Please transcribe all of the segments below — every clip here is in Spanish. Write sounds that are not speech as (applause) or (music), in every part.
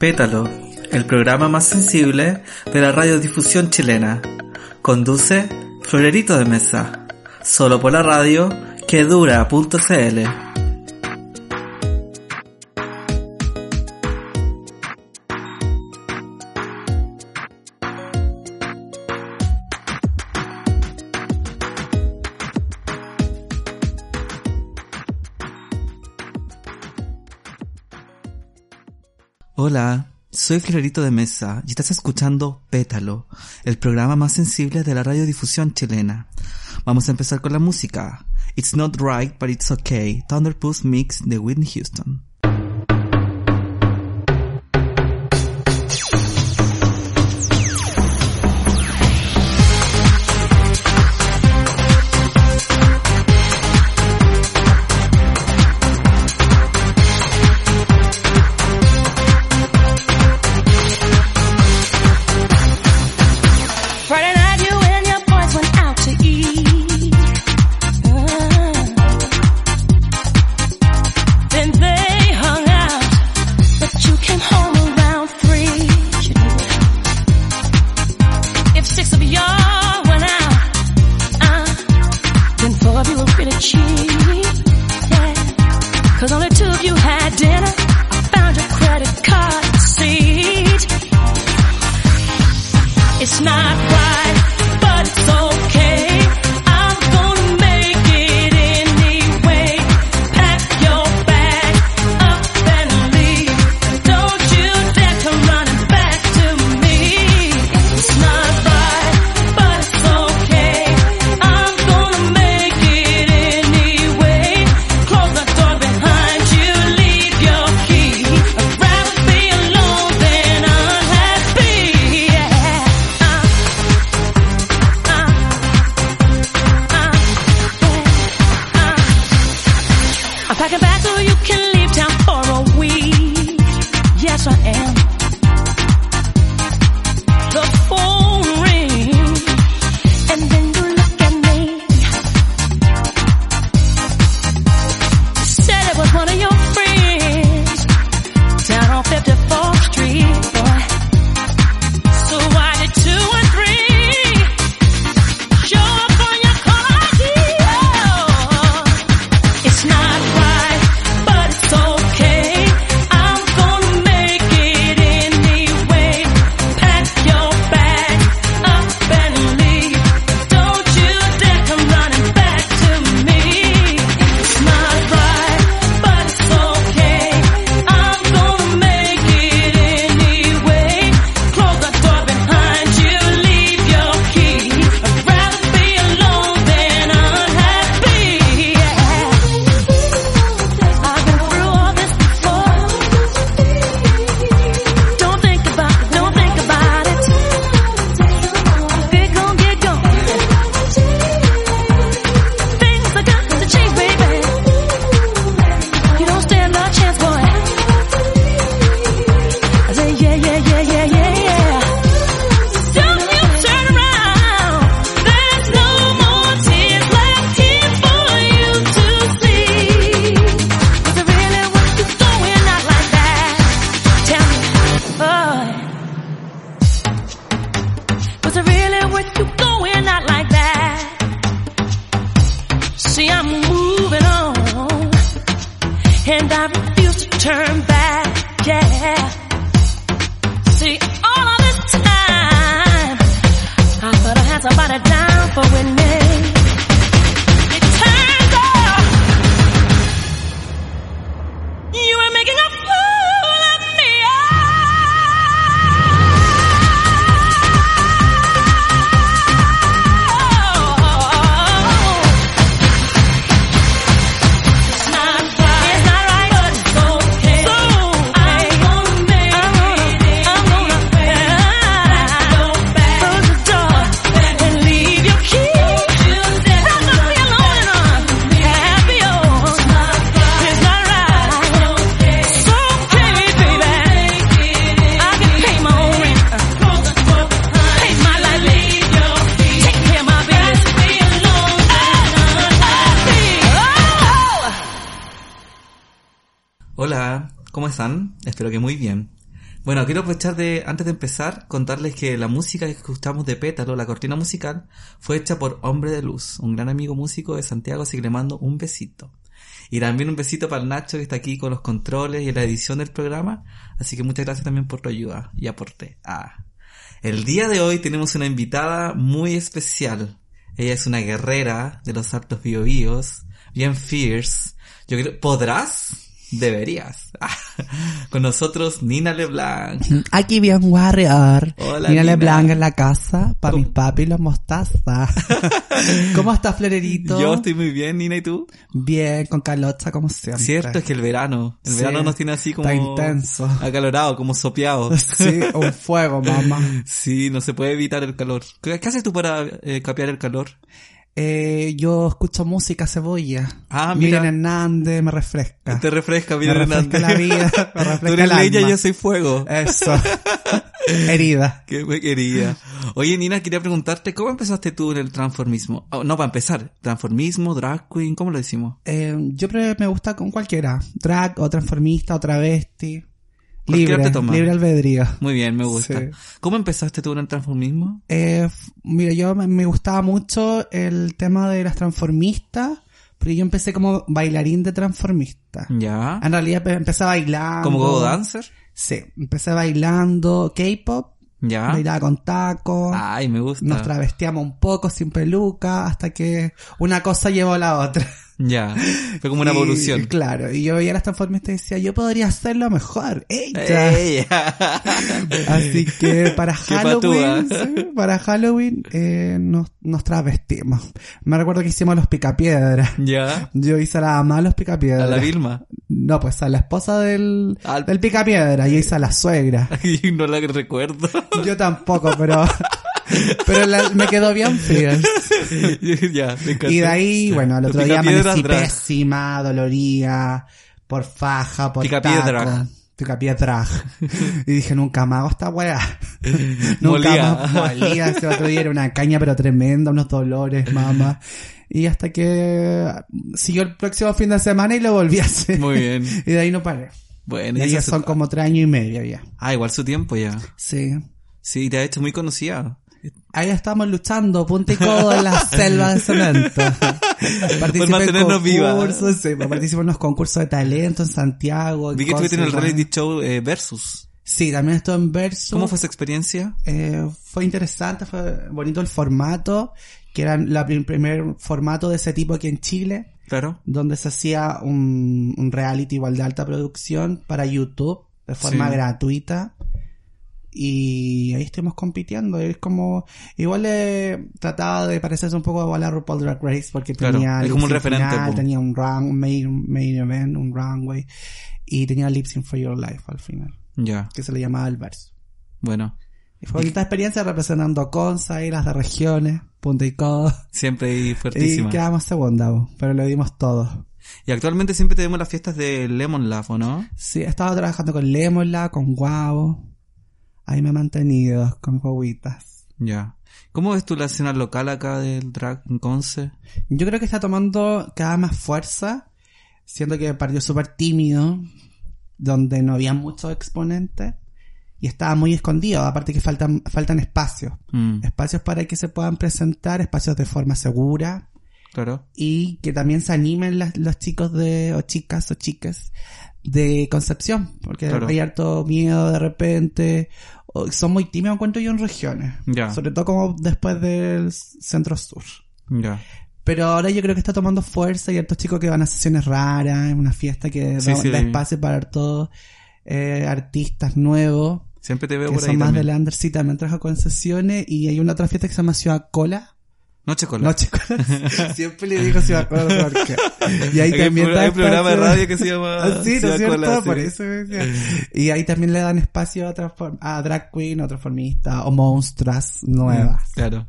Pétalo, el programa más sensible de la radiodifusión chilena. Conduce Florerito de Mesa, solo por la radio que dura.cl. Hola, soy Florito de Mesa y estás escuchando Pétalo, el programa más sensible de la radiodifusión chilena. Vamos a empezar con la música. It's not right, but it's okay. Thunderpuss Mix de Whitney Houston. Antes de empezar, contarles que la música que escuchamos de Pétalo, la cortina musical, fue hecha por Hombre de Luz, un gran amigo músico de Santiago, así que le mando un besito. Y también un besito para Nacho que está aquí con los controles y la edición del programa. Así que muchas gracias también por tu ayuda y aporte. Ah. El día de hoy tenemos una invitada muy especial. Ella es una guerrera de los altos biobíos, bien fierce. Yo creo, ¿podrás? Deberías. (laughs) Con nosotros Nina LeBlanc. Aquí bien warrior. Hola, Nina Nina. LeBlanc en la casa, para mis papis los mostaza. (laughs) ¿Cómo estás, Florerito? Yo estoy muy bien, Nina, ¿y tú? Bien, con calocha como siempre. Cierto, es que el verano, el Sí, verano nos tiene así como... está intenso. Acalorado, como sopeado. (laughs) Sí, un fuego, mamá. Sí, no se puede evitar el calor. ¿Qué, qué haces tú para eh, capear el calor? Eh, yo escucho música cebolla. Ah, mira. Miriam Hernández me refresca. Te refresca, me mira refresca la vida, me refresca (laughs) Tú eres el leña alma. yo soy fuego. Eso. (laughs) Herida. Qué me quería. Oye, Nina, quería preguntarte, ¿cómo empezaste tú en el transformismo? Oh, no, para empezar, transformismo, drag queen, ¿cómo lo decimos? Eh, yo creo que me gusta con cualquiera. Drag o transformista o travesti. Cualquiera Libre, te toma. libre albedrío. Muy bien, me gusta. Sí. ¿Cómo empezaste tú en el transformismo? Eh, mira, yo me, gustaba mucho el tema de las transformistas, porque yo empecé como bailarín de transformista. Ya. En realidad pe- empecé bailando. ¿Como go dancer? Sí, empecé bailando K-pop, Ya. bailaba con tacos, Ay, me gusta. nos travestíamos un poco sin peluca, hasta que una cosa llevó a la otra. (laughs) Ya. Fue como una Y, evolución. claro, y yo veía las transformistas y decía, yo podría hacerlo mejor. ¡Ella! (laughs) Así que para Halloween, sí, para Halloween eh, nos, nos travestimos. Me recuerdo que hicimos los picapiedras. ya. Yo hice a la mamá los A picapiedras. la Vilma. No, pues a la esposa del, Al- del picapiedra. Yo hice a la suegra. (laughs) No la recuerdo. Yo tampoco, pero, (laughs) pero la- me quedó bien fierce. (laughs) ya, me. Y de ahí, bueno, al otro día amanecí pésima, doloría, por faja, por Picapiedra. taco. Picapiedra. Y dije, nunca más hago esta weá. (laughs) nunca más molía. Ese otro día era una caña pero tremenda, unos dolores, mamá. Y hasta que siguió el próximo fin de semana y lo volví a hacer. Muy bien. (laughs) Y de ahí no paré. Bueno, Y ya son como tres años y medio ya. Ah, igual su tiempo ya. Sí. Sí, te ha hecho muy conocida. Ahí estamos luchando, punta y codo en la (laughs) selva de cemento. Participé en concursos, sí, participé en los concursos de talento en Santiago. Vi que estuviste en el reality show eh, Versus. Sí, también estuve en Verso. ¿Cómo fue esa experiencia? Eh, fue interesante, fue bonito el formato, que era prim- primer formato de ese tipo aquí en Chile, Claro. donde se hacía un, un reality igual de alta producción para YouTube, de forma Sí. gratuita. Y ahí estuvimos compitiendo. Es como, igual le trataba de parecerse un poco a RuPaul Drag Race porque Claro, tenía es como un referente, final, tenía un run, main, main event, un runway y tenía lip sync for your life al final, Ya. que se le llamaba el verso. Bueno. Y fue bonita experiencia representando a Conza y las de regiones, punta y codo. Siempre y (laughs) Y fuertísima. quedamos segunda, bo, pero lo dimos todo. Y actualmente siempre tenemos las fiestas de Lemon Laugh, ¿o ¿no? Sí, he estado trabajando con Lemola, con Guau. Ahí me he mantenido con mis guaguitas. Ya. ¿Cómo ves tú la escena local acá del drag en Conce? Yo creo que está tomando cada vez más fuerza. Siento que partió súper tímido, donde no había muchos exponentes. Y estaba muy escondido, aparte que faltan, faltan espacios. Mm, Espacios para que se puedan presentar, espacios de forma segura. claro. y que también se animen las- los chicos de, o chicas o chicas de Concepción, porque Claro. hay harto miedo de repente, son muy tímidos encuentro yo en regiones, Ya. sobre todo como después del centro sur. Ya. Pero ahora yo creo que está tomando fuerza y hartos chicos que van a sesiones raras, en una fiesta que Sí, da, sí. da espacio para hartos eh, artistas nuevos, Siempre te veo que por ahí son más también. del under, sí, también trabajo con sesiones y hay una otra fiesta que se llama Ciudad Cola, Noche con no, chicos. (laughs) Siempre le digo si me acuerdo por qué. Y ahí Hay también un- hay un programa de radio que se llama Ah, sí, ¿no Ciudad cierto? Sí. Eso. Y ahí también le dan espacio a, transform- a drag queen, a transformistas o monstruas nuevas. Claro.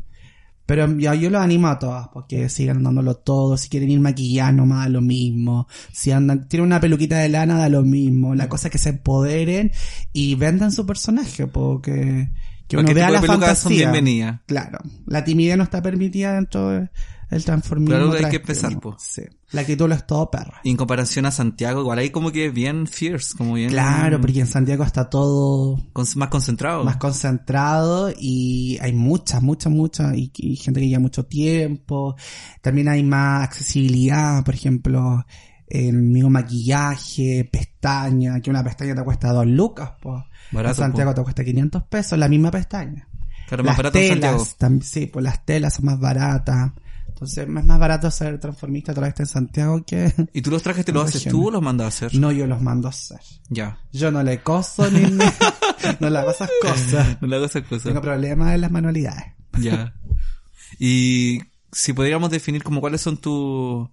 Pero yo, yo los animo a todas, porque sigan dándolo todo. Si quieren ir maquillados, nomás da lo mismo. Si andan, tienen una peluquita de lana, da lo mismo. La cosa es que se empoderen y vendan su personaje, porque que uno vea tipo la de son fantasía. bienvenidas. Claro. La timidez no está permitida dentro del transformismo. Claro, hay que empezar, po. Sí. La actitud lo es todo perra. Y en comparación a Santiago, igual ahí como que bien fierce, como bien... Claro, porque en Santiago está todo con- más concentrado. más concentrado y hay muchas, muchas, muchas, y, y gente que lleva mucho tiempo. También hay más accesibilidad, por ejemplo, el mismo maquillaje, pestaña, que una pestaña te cuesta dos lucas, pues. Barato, en Santiago po. te cuesta 500 pesos la misma pestaña. Claro, más las barato en Santiago. telas, tam- sí, pues las telas son más baratas. Entonces es más barato ser transformista a través de Santiago que... (laughs) ¿Y tú los trajes te los haces regiones. tú o los mandas a hacer? No, yo los mando a hacer. Ya. Yo no le coso ni me- (laughs) no le hago esas cosas. (laughs) No le hago esas cosas. Tengo problemas en las manualidades. Ya. Y si podríamos definir como cuáles son tus,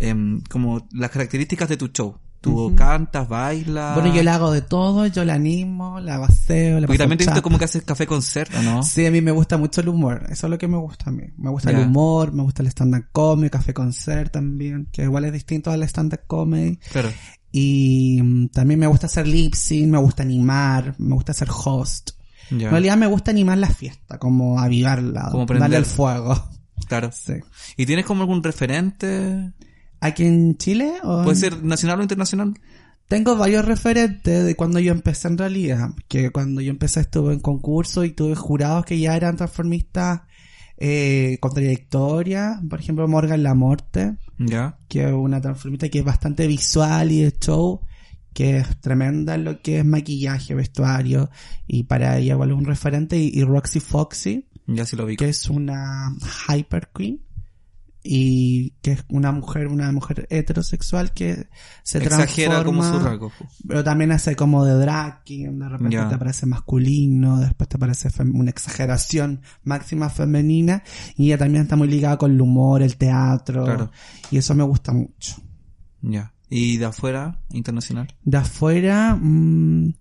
em, como las características de tu show. Tú cantas, bailas. Bueno, yo le hago de todo, yo la animo, la baseo, la Porque también te visto como que haces café concert, ¿o no? Sí, a mí me gusta mucho el humor. Eso es lo que me gusta a mí. Me gusta el humor, me gusta el stand-up comedy, café concert también, que igual es distinto al stand-up comedy. Claro. Y mm, también me gusta hacer lip sync, me gusta animar, me gusta ser host. En realidad me gusta animar la fiesta, como avivarla, Como darle el fuego. Claro. (laughs) Sí. ¿Y tienes como algún referente? ¿Aquí en Chile? O Puede en- ser nacional o internacional. Tengo varios referentes de cuando yo empecé en realidad. Que cuando yo empecé estuve en concurso y tuve jurados que ya eran transformistas eh, con trayectoria. Por ejemplo, Morgan Lamorte, Ya. que es una transformista que es bastante visual y de show, que es tremenda en lo que es maquillaje, vestuario. Y para ella es un referente. Y, y Roxy Foxy, Ya sí lo vi. que es una hyper queen. Y que es una mujer, una mujer heterosexual que se Exagera como su transforma- rasgo. pero también hace como de drag king, de repente te parece masculino, después te parece una exageración máxima femenina, y ella también está muy ligada con el humor, el teatro, Claro. y eso me gusta mucho. Ya. ¿Y de afuera, internacional? De afuera, mm,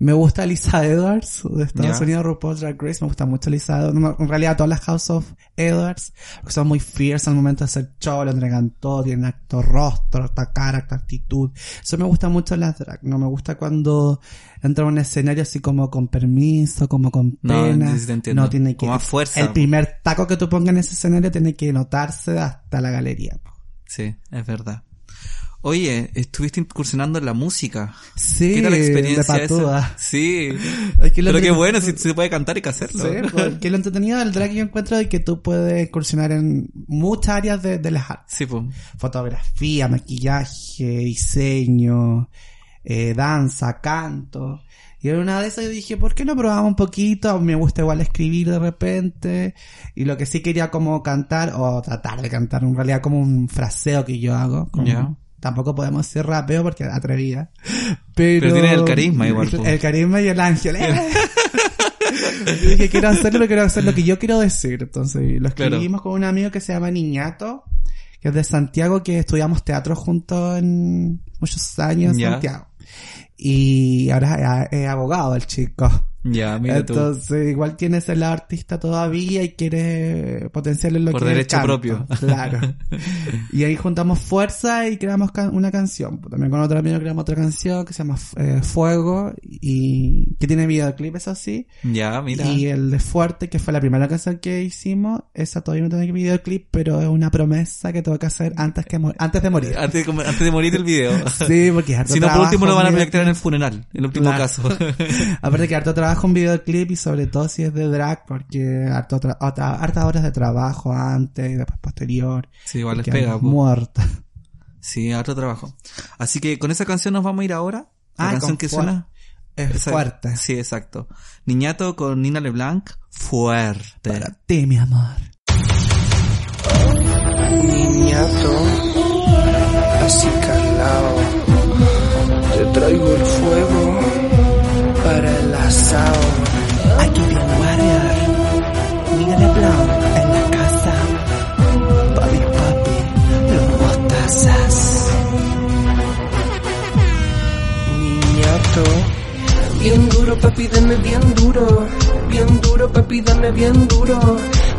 me gusta Lisa Edwards, de Estados. Unidos, RuPaul's Drag Race, me gusta mucho Lisa Edwards, en realidad todas las House of Edwards, porque son muy fierce al momento de hacer show, lo entregan todo, tienen acto rostro, acta cara, acta actitud. Eso me gusta mucho las drag, no me gusta cuando entra a un escenario así como con permiso, como con pena. No tiene que, Con más fuerza, el primer taco que tú pongas en ese escenario tiene que notarse hasta la galería. Sí, es verdad. Oye, estuviste incursionando en la música. Sí, ¿Qué tal la experiencia de esa? Sí. (laughs) Es que lo Pero qué bueno, si se puede cantar hay que hacerlo. Sí, porque lo entretenido del drag yo encuentro es que tú puedes incursionar en muchas áreas de, de las artes. Sí, pues. Fotografía, maquillaje, diseño, eh, danza, canto. Y en una de esas yo dije, ¿por qué no probamos un poquito? Me gusta igual escribir de repente. Y lo que sí quería como cantar, o tratar de cantar, en realidad como un fraseo que yo hago. como-. Tampoco podemos decir rapeo porque atrevida. Pero, Pero tiene el carisma igual. El carisma y el ángel. ¡eh! (laughs) Dije, quiero hacerlo, pero quiero hacer lo que yo quiero decir. Entonces, lo Claro. escribimos con un amigo que se llama Niñato, que es de Santiago, que estudiamos teatro juntos en muchos años en. Santiago. Y ahora es abogado el chico. Ya, mira tú. Entonces, igual tiene ese lado artista todavía y quiere potenciarle lo Por que es el derecho canto. propio. Claro. (laughs) y ahí juntamos fuerza y creamos can- una canción. También con otro amigo creamos otra canción que se llama eh, Fuego y que tiene videoclip, eso sí. Ya, mira. Y el de Fuerte, que fue la primera canción que hicimos, esa todavía no tiene videoclip, pero es una promesa que tengo que hacer antes que antes de morir. Antes de, com- antes de morir el video. (laughs) Sí, porque si no, por último lo van a proyectar en el funeral. El último Claro. caso. (laughs) Aparte que harto trabajo en videoclip y sobre todo si es de drag, porque harto tra- otra- hartas horas de trabajo antes y después posterior. sí, igual les pega. Muerta. Sí, harto trabajo. Así que con esa canción nos vamos a ir ahora. La Ah, canción que suena. Es fuerte. Sí, exacto. Niñato con Nina LeBlanc. Fuerte. Para ti, mi amor. niñato, así calao. Te traigo el fuego para el asado. Aquí bien warrior. Mírale blanco en la casa. Papi, papi, los mostazas. Niñato, bien duro, papi, dame bien duro. Bien duro, papi, dame bien duro.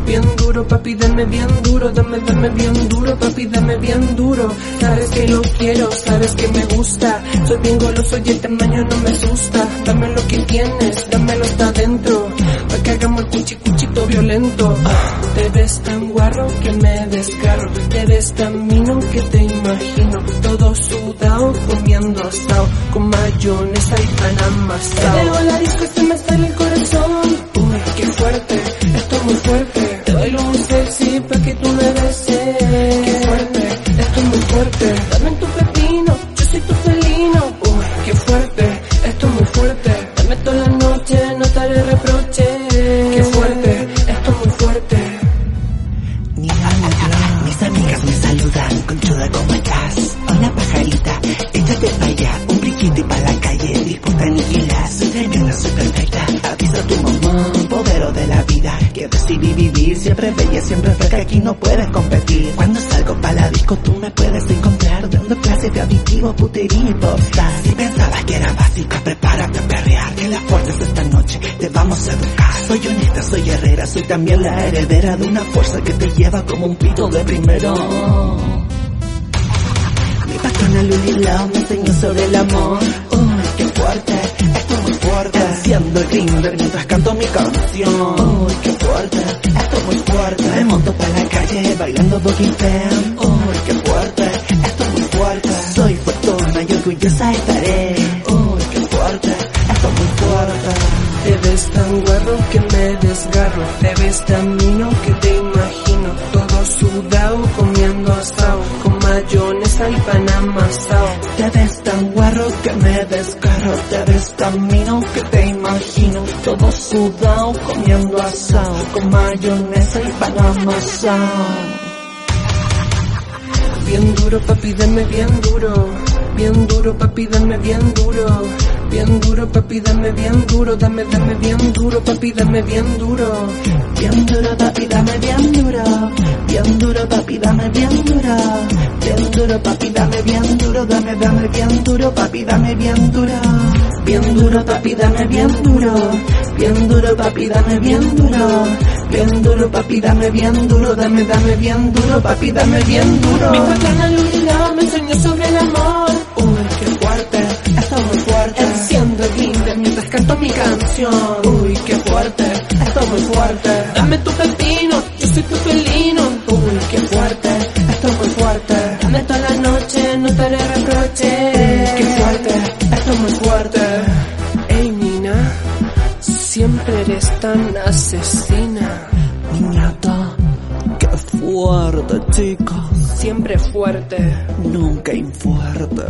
Bien duro, papi, dame bien duro. Dame, dame bien duro, papi, dame bien duro. Sabes que lo quiero, sabes que me gusta. Soy bien goloso y el tamaño no me asusta. Dame lo que tienes, dámelo hasta adentro. Pa' que acto violento. Ah, te ves tan guarro que me desgarro. Te ves tan mino que te imagino. Todo sudado comiendo asado. Con mayonesa y pan amasado. También la heredera de una fuerza que te lleva como un pito de primero. Mi patrona Luli Lau me enseñó sobre el amor. Uy, qué fuerte, esto es muy fuerte. Enciendo el grinder mientras canto mi canción. Uy, qué fuerte, esto es muy fuerte. Me monto para la calle bailando Doggy Fam. Uy, qué fuerte, esto es muy fuerte. Soy fuertona y orgullosa estaré. Que me desgarro. Te ves tan mino que te imagino. Todo sudado comiendo asado. Con mayonesa y pan amasado. Te ves tan guarro que me desgarro, te ves tan mino que te imagino, todo sudado comiendo asado, con mayonesa y pan amasado. Bien duro, papi, dame bien duro. Bien duro, papi, dame bien duro. Bien duro, papi, dame bien duro. Dame, dame bien duro, papi, dame bien duro. Bien duro papi, dame bien duro, bien duro papi, dame bien duro, bien duro papi, dame bien duro, dame, dame bien duro papi, dame bien duro, bien duro papi, dame bien duro, bien duro papi, dame bien duro, bien duro papi, dame bien duro, dame, dame bien duro papi, dame bien duro. Mi patrona Lulila me enseñó sobre Uy, qué fuerte, Esto es muy fuerte, Enciendo el grinder mientras canto mi canción. Uy, qué fuerte, esto es muy fuerte, Dame tu pepino, yo soy tu felino. Uy, qué fuerte, esto es muy fuerte, dame toda la noche, no te haré reproche. qué fuerte, esto es muy fuerte. Ey, Nina, siempre eres tan asesina. Niñata, fuerte, chica. Siempre fuerte. Nunca infuerte.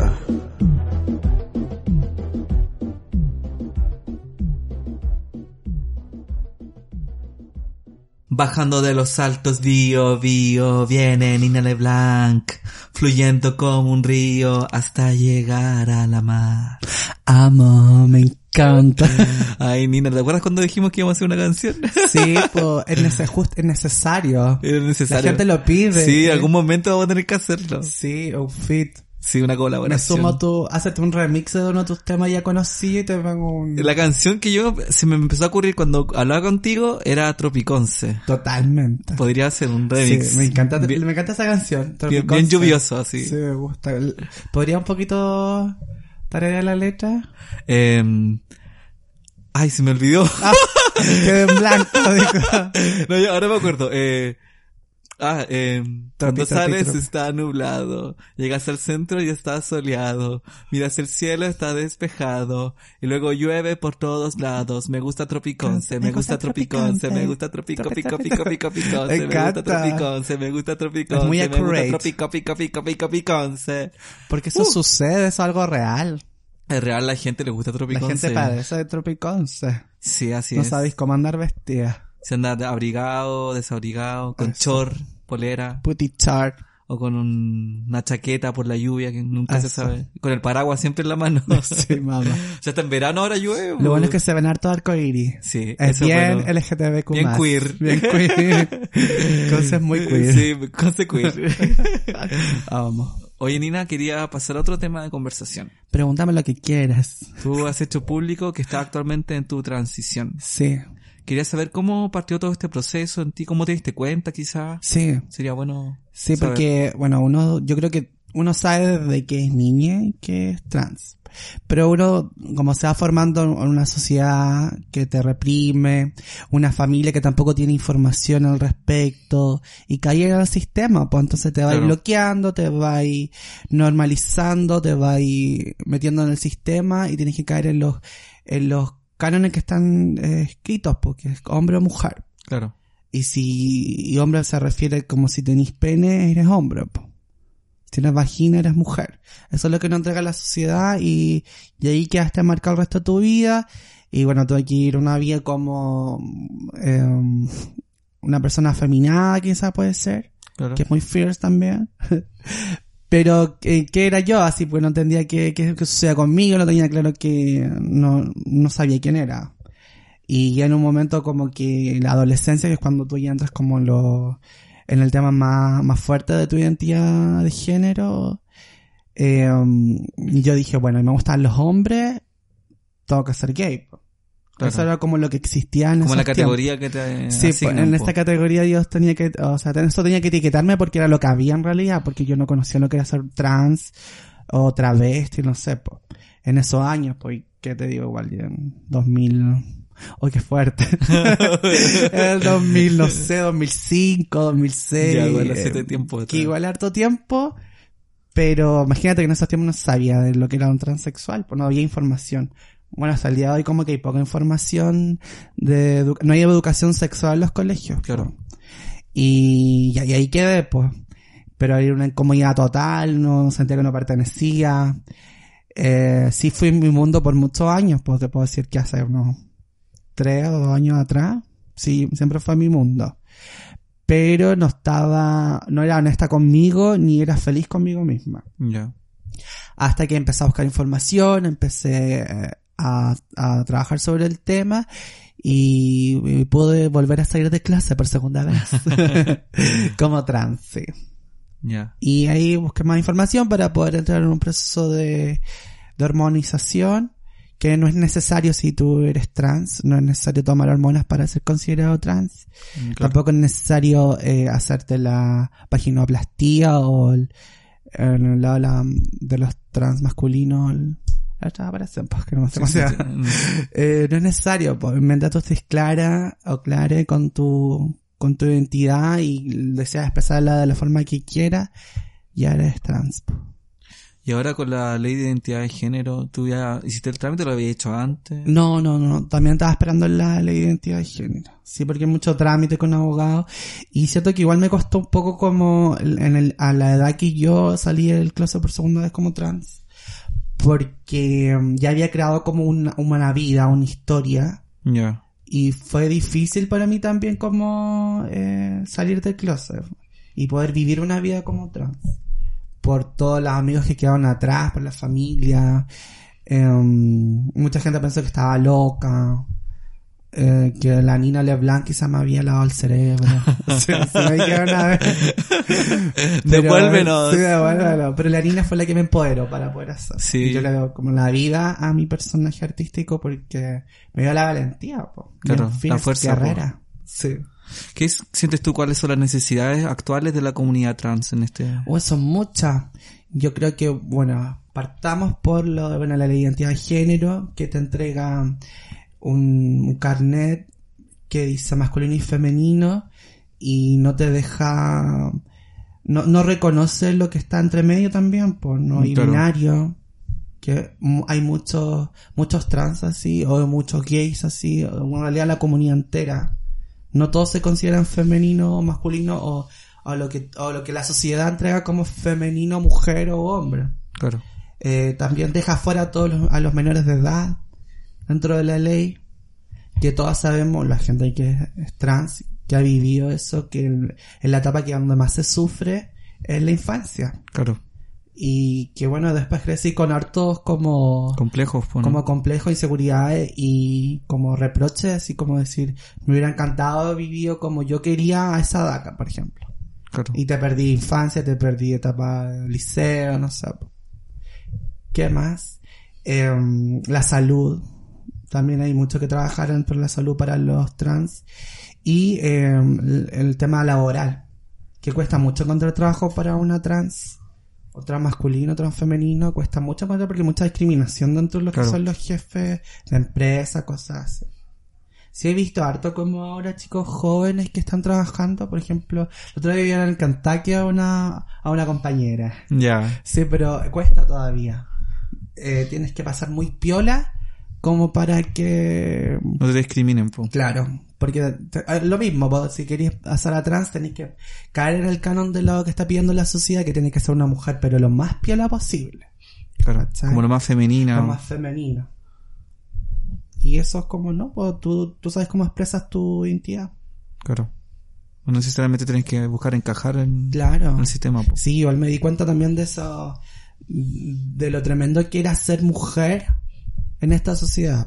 Bajando de los altos, bio, bio, viene Nina LeBlanc, fluyendo como un río hasta llegar a la mar. Amo, me encanta. (laughs) Ay, Nina, ¿te acuerdas cuando dijimos que íbamos a hacer una canción? Sí, (laughs) pues es, nece- just- es necesario. Era necesario. La gente lo pide. Sí, en algún momento vamos a tener que hacerlo. Sí, un fit. Sí, una Me colaboración. sumo tu, hacerte un remix de uno de tus temas ya conocidos y te pongo un... La canción que yo se me empezó a ocurrir cuando hablaba contigo era Tropiconce. Totalmente. Podría ser un remix. Sí, me encanta, Bien- me encanta esa canción. bien, Tropiconce. bien lluvioso, así. Sí, me gusta. ¿Podría un poquito tararear la letra? Eh, ay, se me olvidó. Ah, quedé en blanco, (laughs) dijo. no, ya, ahora me acuerdo. Eh, ah, eh, cuando sales tropi. está nublado. Llegas al centro y está soleado. Miras el cielo, está despejado. Y luego llueve por todos lados. Me gusta Tropiconce, me gusta Tropiconce, me gusta Tropico, pico, pico, pico, piconce. Me Me gusta. Tropiconce, me gusta Tropiconce. Me gusta accurate. Tropico, pico, pico, pico, piconce. Porque eso Uh. sucede, es algo real. Es real, la gente le gusta La Tropiconce. gente padece de Tropiconce. Sí, así No es. sabéis cómo andar vestida. Se anda abrigado, desabrigado, con chor, polera, Putty chart. o con un- una chaqueta por la lluvia que nunca se sabe. Con el paraguas siempre en la mano. (laughs) Sí, mamá. O sea, hasta en verano ahora llueve. Lo bueno es que se ven harto arcoíris. Sí, Es eso bien bueno. LGTBQ+. Bien queer. Bien queer. (laughs) Entonces muy queer. Sí, conce queer. (laughs) Vamos. Oye, Nina, quería pasar a otro tema de conversación. Pregúntame lo que quieras. Tú has hecho público que está actualmente en tu transición. Sí. Quería saber cómo partió todo este proceso en ti, cómo te diste cuenta quizás. Sí. Sería bueno. Sí, saber. porque, bueno, uno, yo creo que uno sabe desde que es niña y que es trans. Pero uno, como se va formando en una sociedad que te reprime, una familia que tampoco tiene información al respecto, y cae en el sistema, pues entonces te va Claro. bloqueando, te va normalizando, te va metiendo en el sistema y tienes que caer en los, en los cánones que están eh, escritos, porque es hombre o mujer. Claro. Y si y hombre se refiere como si tenés pene, eres hombre. po. Si tienes vagina, eres mujer. Eso es lo que nos entrega la sociedad y, y ahí quedaste marcado el resto de tu vida. Y bueno, tuve que ir una vida como eh, una persona afeminada, quizás puede ser, Claro. que es muy fierce también. (laughs) Pero, eh, ¿qué era yo? Así, pues no entendía qué, qué, qué sucedía conmigo, no tenía claro que no, no sabía quién era. Y ya en un momento como que la adolescencia, que es cuando tú ya entras como en lo, en el tema más, más fuerte de tu identidad de género, eh, yo dije, bueno, me gustan los hombres, tengo que ser gay. Claro. Eso era como lo que existía en Como la tiempos. categoría que te Sí, en po. esta categoría Dios tenía que, o sea, esto tenía que etiquetarme porque era lo que había en realidad, porque yo no conocía lo que era ser trans o travesti, no sé, pues. En esos años, pues, ¿qué te digo? Igual, en 2000, ¡Uy, qué fuerte! (laughs) en el 2000, no sé, 2005, 2006. Ya, igual hace eh, tiempo Que igual harto tiempo, pero imagínate que en esos tiempos no sabía de lo que era un transexual, pues no había información. Bueno, hasta el día de hoy como que hay poca información de no hay educación sexual en los colegios. Claro. Y, y ahí- ahí quedé, pues. Pero era una incomodidad total, no sentía que no pertenecía. Eh, sí fui en mi mundo por muchos años, pues te puedo decir que hace unos tres o dos años atrás, sí, siempre fue mi mundo. Pero no estaba, no era honesta conmigo, ni era feliz conmigo misma Ya. hasta que empecé a buscar información, empecé eh, a, a trabajar sobre el tema y, y pude volver a salir de clase por segunda vez (laughs) como trans. sí. Ya. Y ahí busqué más información para poder entrar en un proceso de, de hormonización que no es necesario si tú eres trans, no es necesario tomar hormonas para ser considerado trans. Claro. Tampoco es necesario eh, hacerte la vaginoplastía o el, el lado de, la- de los trans masculinos. el- aparecen, pues, que no me. Eh, no es necesario, pues, mientras tú estés clara o clare con tu, con tu identidad y deseas expresarla de la forma que quieras, ya eres trans. pues. Y ahora con la ley de identidad de género, ¿tú ya hiciste el trámite lo habías hecho antes? No, no, no. También estaba esperando la ley de identidad de género. Sí, porque hay mucho trámite con abogados. Y siento que igual me costó un poco como en el, a la edad que yo salí del closet por segunda vez como trans. Porque mm, ya había creado como una, una vida, una historia. Ya. Y fue difícil para mí también como eh, salir del closet. Y poder vivir una vida como trans. Por todos los amigos que quedaron atrás, por la familia. Em, mucha gente pensó que estaba loca. Eh, que la Nina LeBlanc quizá me había lavado el cerebro. se, se me dijeron una vez. Pero- Devuélvenos. Sí, devuélvelo. Pero la Nina fue la que me empoderó para poder hacer. Sí. Yo le veo como la vida a mi personaje artístico porque me dio la valentía, po. Claro, la fuerza, po. guerrera. Sí. ¿Qué es- sientes tú cuáles son las necesidades actuales de la comunidad trans en este? O son muchas. Yo creo que, bueno, partamos por lo de, bueno, la ley de identidad de género, que te entrega un, carnet que dice masculino y femenino y no te deja, no, no reconoce lo que está entre medio también, por no hay Claro. binario, que hay muchos, muchos trans así, o muchos gays así, o en realidad la comunidad entera. No todos se consideran femenino o masculino o, o lo que, o lo que la sociedad entrega como femenino, mujer o hombre. Claro. Eh, también deja fuera a todos los, a los menores de edad dentro de la ley, que todas sabemos, la gente que es, trans, que ha vivido eso, que en, en la etapa que donde más se sufre es la infancia. Claro. Y que bueno, después crecí con hartos como, Complejos, pues, ¿no? como complejos, inseguridades y como reproches, así como decir, me hubiera encantado vivido como yo quería a esa edad, por ejemplo. Claro. Y te perdí infancia, te perdí etapa de liceo, no sé. ¿Qué más? Em, la salud. También hay mucho que trabajar dentro de la salud para los trans. Y em, el, el tema laboral. Que cuesta mucho encontrar trabajo para una trans. o trans masculino, trans femenino, cuesta mucho encontrar porque hay mucha discriminación dentro de lo Claro. que son los jefes de empresa, cosas así. Sí he visto harto como ahora chicos jóvenes que están trabajando, por ejemplo, el otro día vieron en Kentucky a una, a una compañera. Ya. Sí, pero cuesta todavía. Eh, tienes que pasar muy piola como para que... No te discriminen, po. Claro, porque lo mismo, vos, si queréis pasar a trans tenéis que caer en el canon de lo que está pidiendo la sociedad, que tiene que ser una mujer, pero lo más piola posible, Claro. Como lo más femenina. lo más femenino. Y eso es como, ¿no? Pues tú, tú sabes cómo expresas tu identidad. Claro. No necesariamente tienes que buscar encajar en, Claro. en el sistema, po. Sí, igual me di cuenta también de eso, de lo tremendo que era ser mujer en esta sociedad.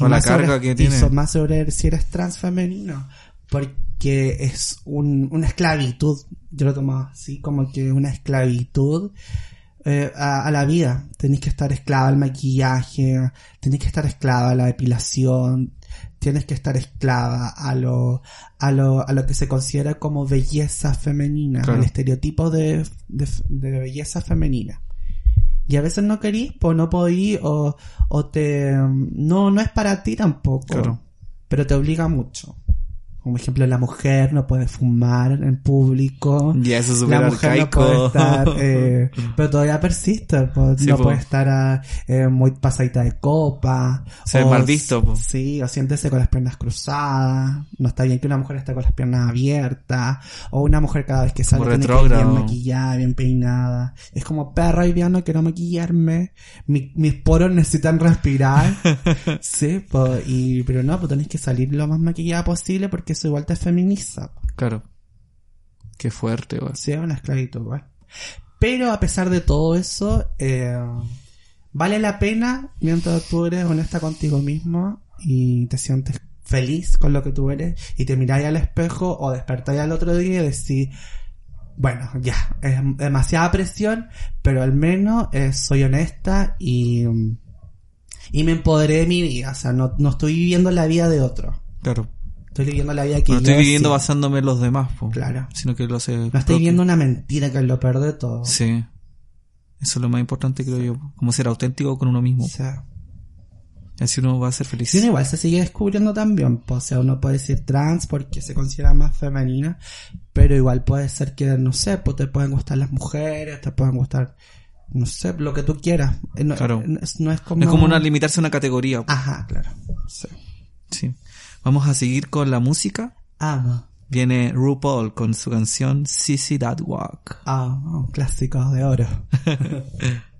O la Más sobre- carga que tiene. más sobre si eres trans femenino. Porque es un, una esclavitud. Yo lo tomo así como que una esclavitud eh, a, a la vida. Tenés que estar esclava al maquillaje, tenés que estar esclava a la depilación, tienes que estar esclava a lo, a lo, a lo que se considera como belleza femenina, Claro. al estereotipo de, de, de belleza femenina. Y a veces no querís, pues no podís, o, o te, no, no es para ti tampoco. Claro. Pero te obliga mucho. Como ejemplo, la mujer no puede fumar en público. Ya, eso es súper La mujer arcaico. no puede estar, (laughs) eh, pero todavía persiste, pues, Sí, no po. puede estar ah, eh, muy pasadita de copa. Se ve mal visto, po. Sí, o siéntese con las piernas cruzadas. No está bien que una mujer esté con las piernas abiertas. O una mujer cada vez que sale Como tiene que ir bien maquillada, bien peinada. Es como perra hoy día no quiero maquillarme. Mi- mis poros necesitan respirar. (laughs) sí, po, y, pero no, pues tenés que salir lo más maquillada posible porque eso igual te feminiza. Claro. Qué fuerte, weón. Sí, es una esclavitud, igual. Pero a pesar de todo eso, eh, vale la pena mientras tú eres honesta contigo mismo y te sientes feliz con lo que tú eres y te miráis al espejo o despertáis al otro día y decís, bueno, ya, es demasiada presión, pero al menos eh, soy honesta y, y me empoderé de mi vida. O sea, no, no estoy viviendo la vida de otro. Claro. Estoy viviendo la vida que No estoy viviendo basándome en los demás, po. Claro. Sino que lo sé. No estoy viviendo una mentira que lo peor de todo. Sí. Eso es lo más importante, creo yo. Como ser auténtico con uno mismo. O sea, Así uno va a ser feliz. Uno igual se sigue descubriendo también. pues, O sea, uno puede decir trans porque se considera más femenina, pero igual puede ser que, no sé, pues te pueden gustar las mujeres, te pueden gustar, no sé, lo que tú quieras. Eh, No, Claro. no es, no es como... No es como una limitarse a una categoría. po. Ajá, claro. Sí. Sí. Vamos a seguir con la música. Ah, no. Viene RuPaul con su canción Sissy That Walk. Ah, un clásico de oro. (laughs)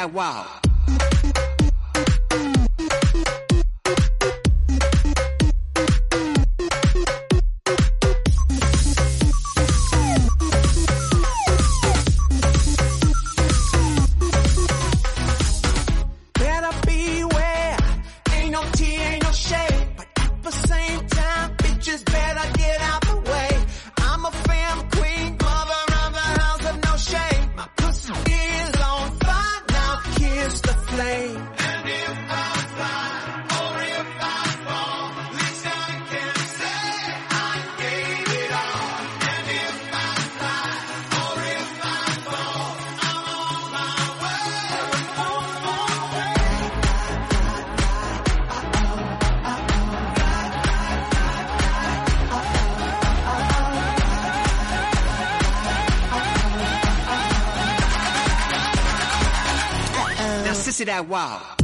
Now, sissy that wow. Wow.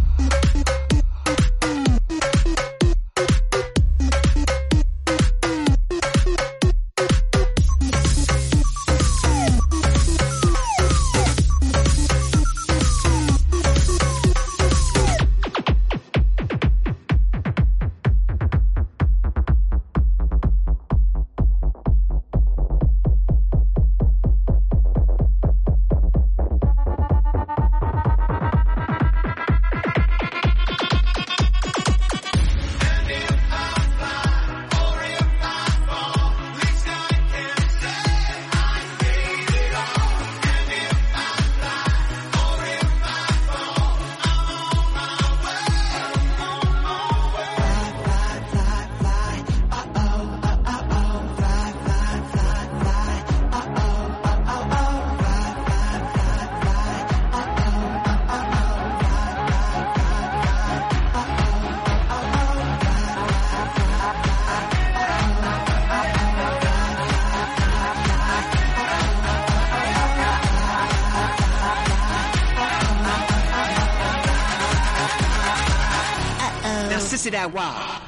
That wow.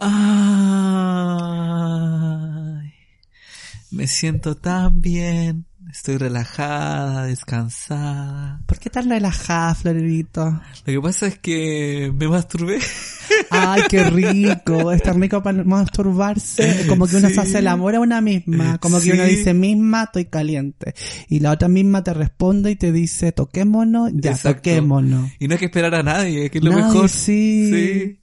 Ay, me siento tan bien. Estoy relajada, descansada. ¿Por qué tan relajada, Florerito? Lo que pasa es que me masturbé. Ay, qué rico. Es tan rico para masturbarse. Como que uno Sí. se hace el amor a una misma. Como que uno dice, misma, estoy caliente. Y la otra misma te responde y te dice, toquémonos. Ya, Exacto. toquémonos. Y no hay que esperar a nadie, que es lo Nadie, mejor. sí. Sí.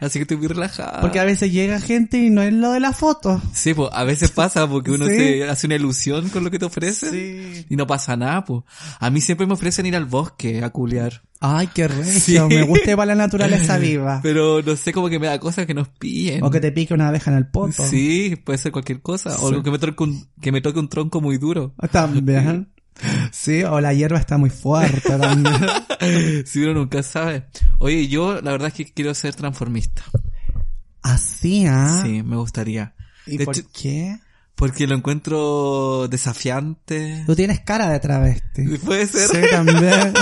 Así que estoy muy relajada. Porque a veces llega gente y no es lo de la foto. Sí, pues a veces pasa porque uno (laughs) Sí. se hace una ilusión con lo que te ofrecen Sí. y no pasa nada, pues. A mí siempre me ofrecen ir al bosque a culiar. Ay, qué regio. Sí. Me gusta igual la naturaleza (laughs) viva. Pero no sé, como que me da cosas que nos pillen. O que te pique una abeja en el poto. Sí, puede ser cualquier cosa. O que me, toque un, que me toque un tronco muy duro. También. (laughs) Sí, o la hierba está muy fuerte también. (laughs) si uno nunca sabe. Oye, yo la verdad es que quiero ser transformista. Así, ¿ah? Sí, me gustaría. ¿Y De por hecho- qué? Porque lo encuentro desafiante. Tú tienes cara de travesti. (laughs) Puede ser. Sí, también. (laughs)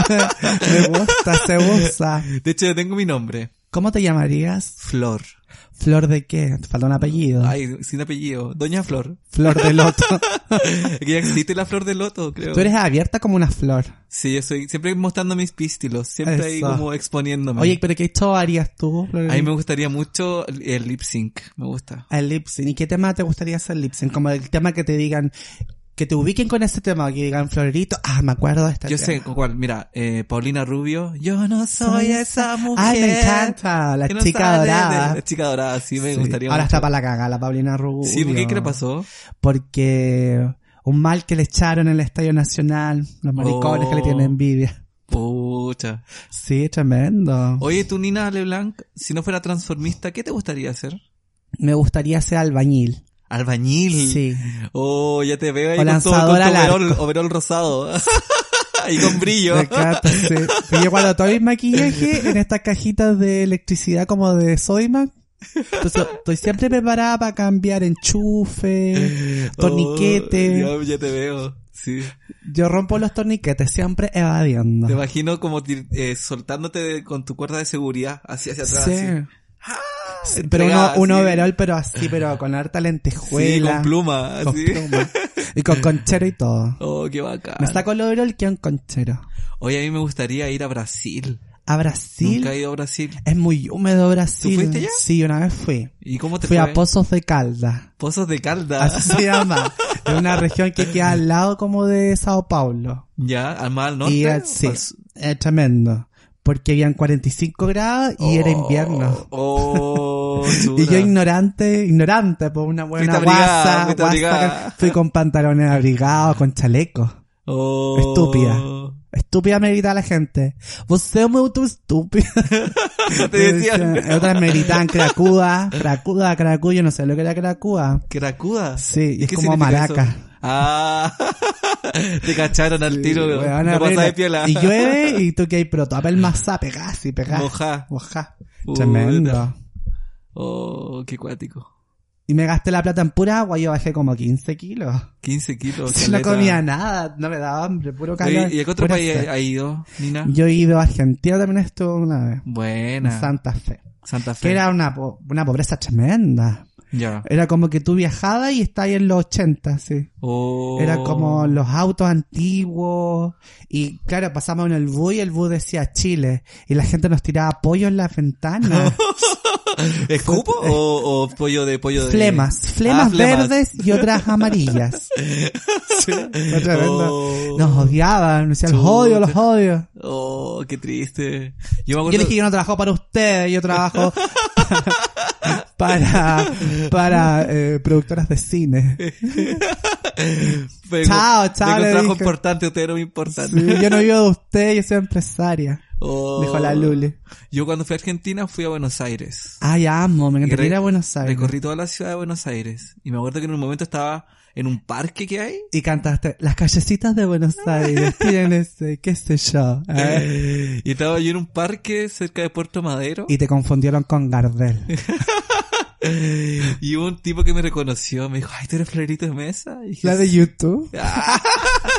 Me gusta, se usa. De hecho, yo tengo mi nombre. ¿Cómo te llamarías? Flor. ¿Flor de qué? Falta un apellido. Ay, sin apellido. Doña Flor. Flor de loto. (laughs) Que ya existe la flor de loto, creo. Tú eres abierta como una flor. Sí, yo soy siempre mostrando mis pistilos. Siempre ahí como exponiéndome. Oye, pero ¿qué show harías tú? A mí me gustaría mucho el, el lip sync. Me gusta. El lip sync. ¿Y qué tema te gustaría hacer lip sync? Como el tema que te digan, que te ubiquen con ese tema, que digan Florerito, ah, me acuerdo de este Yo tema. sé con cuál. Mira, eh, Paulina Rubio. Yo no soy esa mujer. Ay, me encanta, la no chica de- dorada. La chica dorada, sí, me Sí. gustaría Ahora mucho. está para la caga, la Paulina Rubio. Sí, ¿por qué? ¿Qué le pasó? Porque un mal que le echaron en el Estadio Nacional, los maricones Oh. que le tienen envidia. Pucha. Sí, tremendo. Oye, tú, Nina Leblanc, si no fuera transformista, ¿qué te gustaría hacer? Me gustaría ser albañil. Albañil. Sí. Oh, ya te veo ahí O con tu, con tu overol, overol rosado. (laughs) y con brillo. Me encanta, sí. Pero yo cuando todo mi maquillaje en estas cajitas de electricidad como de Sodimac, entonces estoy siempre preparada para cambiar enchufe, torniquete. Oh, ya, ya te veo. Sí. Yo rompo los torniquetes, siempre evadiendo. Te imagino como eh, soltándote de- con tu cuerda de seguridad hacia hacia atrás. Sí. así. Sí, Pero uno, Entregada, un así. overall, pero así, pero con harta Sí, lentejuela. con pluma. con así. pluma. Y con conchero y todo. Oh, qué bacán. Me saco el overall que un conchero. Oye, a mí me gustaría ir a Brasil. A Brasil. Nunca he ido a Brasil. Es muy húmedo Brasil. ¿Tú fuiste ya? Sí, una vez fui. ¿Y cómo te Fui fue? a Pozos de Calda. Pozos de Calda. Así se llama. (laughs) Es una región que queda al lado como de Sao Paulo. Ya, al más al norte. y es, sí, es tremendo. Porque habían 45 grados y era invierno. Oh, (laughs) Y yo ignorante, ignorante, por una buena guasa, guasa, fui con pantalones abrigados, con chalecos. Oh. Estúpida. Estúpida me grita la gente. Vos es muy estúpida. (laughs) Te (laughs) decían. Otras me gritan cracuda, cracuda, cracuda, yo no sé lo que era cracuda. ¿Cracuda? Sí, y es ¿Qué como maraca. eso? Ah, (laughs) te cacharon al tiro, Sí, weón, no piola. Y llueve (laughs) y tú que hay pero toda pelmaza, pegá, sí, pegá. Mojá. Mojá. Puta. Tremendo. Oh, qué cuático. Y me gasté la plata en pura agua, yo bajé como 15 kilos. 15 kilos. Si (laughs) no comía nada, no me daba hambre, puro calor. ¿Y a qué otro país ha ha ido, Nina? Yo he ido a Argentina también estuve una vez. En Buena. Santa Fe. Santa Fe. Que era una, po- una pobreza tremenda. Ya. Era como que tú viajabas y estabas en los 80, sí. Oh. Era como los autos antiguos. Y claro, pasamos en el bus y el bus decía Chile. Y la gente nos tiraba pollo en las ventanas. (laughs) ¿Es cupo o, o pollo de pollo de flemas. Flemas Ah, flemas. verdes y otras amarillas. (laughs) Tremendo. Oh. Nos odiaban. Nos decían, los odio, los odio. Oh, qué triste. Yo me Yo acuerdo. dije, yo no trabajo para ustedes, yo trabajo (laughs) para, para eh, productoras de cine. (laughs) Vengo- Chao, chao, un trabajo dije. importante, usted era muy importante. Sí, yo no vivo de ustedes, yo soy empresaria. Oh. Dijo la Luli. Yo cuando fui a Argentina fui a Buenos Aires. Ay, amo, me encantaría ir a Buenos Aires. Recorrí toda la ciudad de Buenos Aires. Y me acuerdo que en un momento estaba en un parque que hay. Y cantaste, las callecitas de Buenos Aires (laughs) tienen ese, qué sé yo. ¿eh? Y estaba yo en un parque cerca de Puerto Madero. Y te confundieron con Gardel. (laughs) (laughs) y hubo un tipo que me reconoció, me dijo, ay, tú eres Florito de Mesa. Y, dije, La de YouTube. "Ah".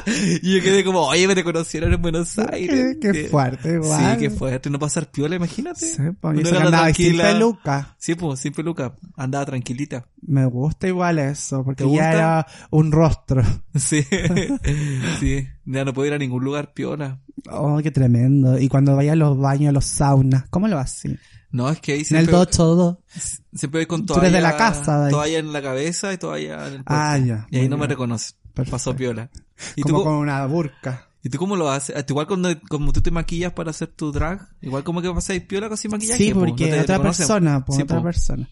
(laughs) y yo quedé como, oye, me reconocieron en Buenos Aires. Qué, qué fuerte, igual. Sí, qué fuerte. No pasar piola, imagínate. Sí, pues, y Uno eso que anda andaba sin peluca. Sí, pues, sin peluca. Andaba tranquilita. Me gusta igual eso, porque ¿Te ya gusta? era un rostro. (laughs) Sí. sí. Ya no puedo ir a ningún lugar piola. Oh, qué tremendo. Y cuando vaya a los baños, a los saunas, ¿cómo lo haces? No, es que ahí En el siempre, dos todo. siempre voy con Tú toalla. eres de la casa, de. Toalla en la cabeza y toalla en el cuerpo. Ah, ya. Y ahí no me reconoce. Pasó piola. ¿Y tú, Como co- con una burka. ¿Y tú cómo lo haces? Ah, Igual cuando como tú te maquillas para hacer tu drag, igual como que pasáis piola con sin maquillaje. Sí, po, porque no te otra persona, po, Sí, otra po. persona.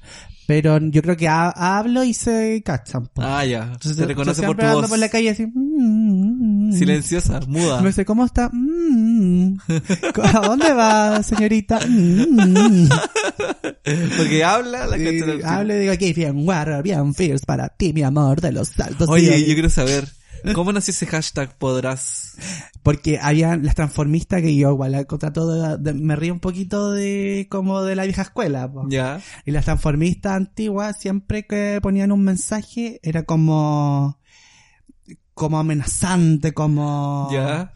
Pero yo creo que ha- hablo y se cachan. Ah, ya. Entonces, te yo reconoce por tu siempre ando voz. por la calle así. mm, mm, mm. Silenciosa, muda. Me dice, ¿cómo está? Mm. (laughs) ¿A dónde va, señorita? Mm. Porque habla la del hablo y digo, aquí bien guarra, bien fierce para ti, mi amor, de los saltos. Oye, yo quiero saber, ¿cómo nació ese hashtag podrás? Porque había las transformistas que yo igual trato de, de- me río un poquito de como de la vieja escuela. po. Ya. Y las transformistas antiguas siempre que ponían un mensaje era como como amenazante, como Ya.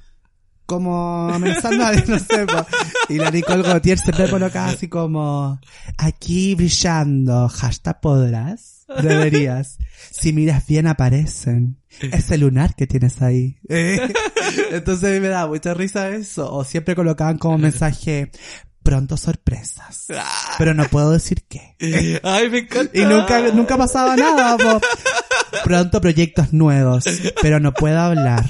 como amenazando a (laughs) no sé. po. Y la Nicole Gautier siempre colocaba así como aquí brillando, hashtag podrás, deberías. Si miras bien aparecen. Ese lunar que tienes ahí. (laughs) Entonces a mí me da mucha risa eso. O siempre colocaban como mensaje pronto sorpresas. Pero no puedo decir qué. Ay, me encanta. Y nunca, nunca pasaba nada. po. Pronto proyectos nuevos, pero no puedo hablar.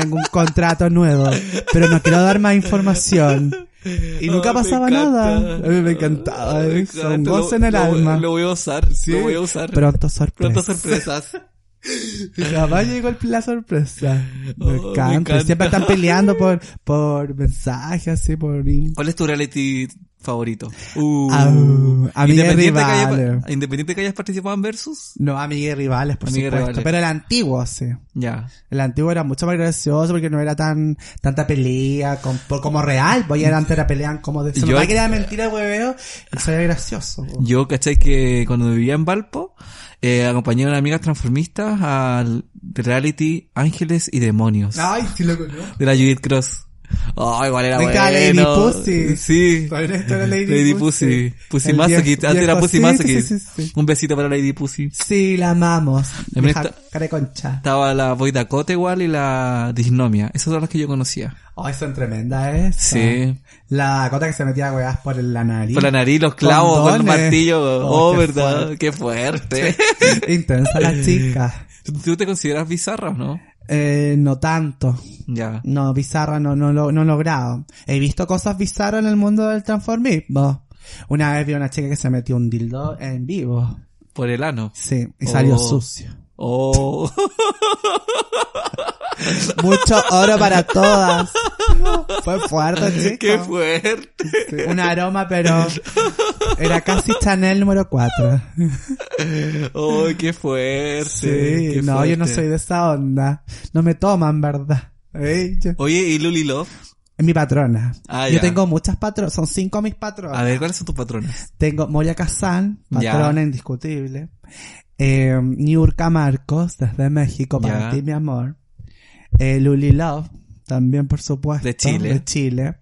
Tengo un contrato nuevo, pero no quiero dar más información. Y nunca me pasaba nada. A mí me encantaba Me encanta. goce en el Lo- alma. Lo voy a usar, lo voy a usar. Pronto sorpresas. Pronto sorpresas. Jamás (laughs) llegó el- la sorpresa. Me Oh, me encanta. Siempre están peleando por, (laughs) por mensajes así, por... ¿Cuál es tu reality favorito? Uh. Y independiente, que haya, independiente que hayas participado en Versus. No, amigas y rivales, por supuesto. rivales. Pero el antiguo, sí. Ya. El antiguo era mucho más gracioso porque no era tan tanta pelea con- por- como real. Voy a antes era pelean como de... Se Yo- notaba que era mentira, hueveo. Y se veía gracioso. po. Yo, ¿cachai? Que cuando vivía en Valpo, eh, acompañé a unas amigas transformistas al reality Ángeles y Demonios. Ay, sí lo conozco. De la Judith Cross. Oh, igual era bueno. Lady Pussy. Sí. ¿Cuál es esto de Lady Lady Pussy? Pussy. Pussy Antes era viejo- Pussy sí, Masochist. sí, sí, sí. Un besito para Lady Pussy. Sí, la amamos. Cara concha. Estaba la Boy Dakota igual y la Disnomia. Esas son las que yo conocía. Ay, son tremendas esas. Sí. La cota que se metía huevas por la nariz. Por la nariz, los clavos, con el martillo. Oh, Oh, qué verdad. fuerte. Qué fuerte. Intensa la chica. ¿Tú- ¿Tú te consideras bizarra o no? Eh, no tanto. Ya. No, bizarra no, no, lo no he logrado. He visto cosas bizarras en el mundo del transformismo. Una vez vi a una chica que se metió un dildo en vivo. Por el ano. Sí, y salió Oh. sucio. Oh. (laughs) (laughs) Mucho oro para todas. Fue fuerte, chico. Qué fuerte. Sí, Un aroma, pero era casi Chanel número 4. Oh, qué fuerte. Sí, qué no, yo no soy de esa onda. No me toman, ¿verdad? Ey, yo- Oye, ¿y Luli Love? Es mi patrona. Ah, yo ya. tengo muchas patronas, son cinco mis patronas. A ver, ¿cuáles son tus patrones? Tengo Moya Kazan, Ya. patrona indiscutible. Eh, Niurka Marcos, desde México, para Ya. ti, mi amor. Eh, Luli Love, también por supuesto. De Chile. De Chile.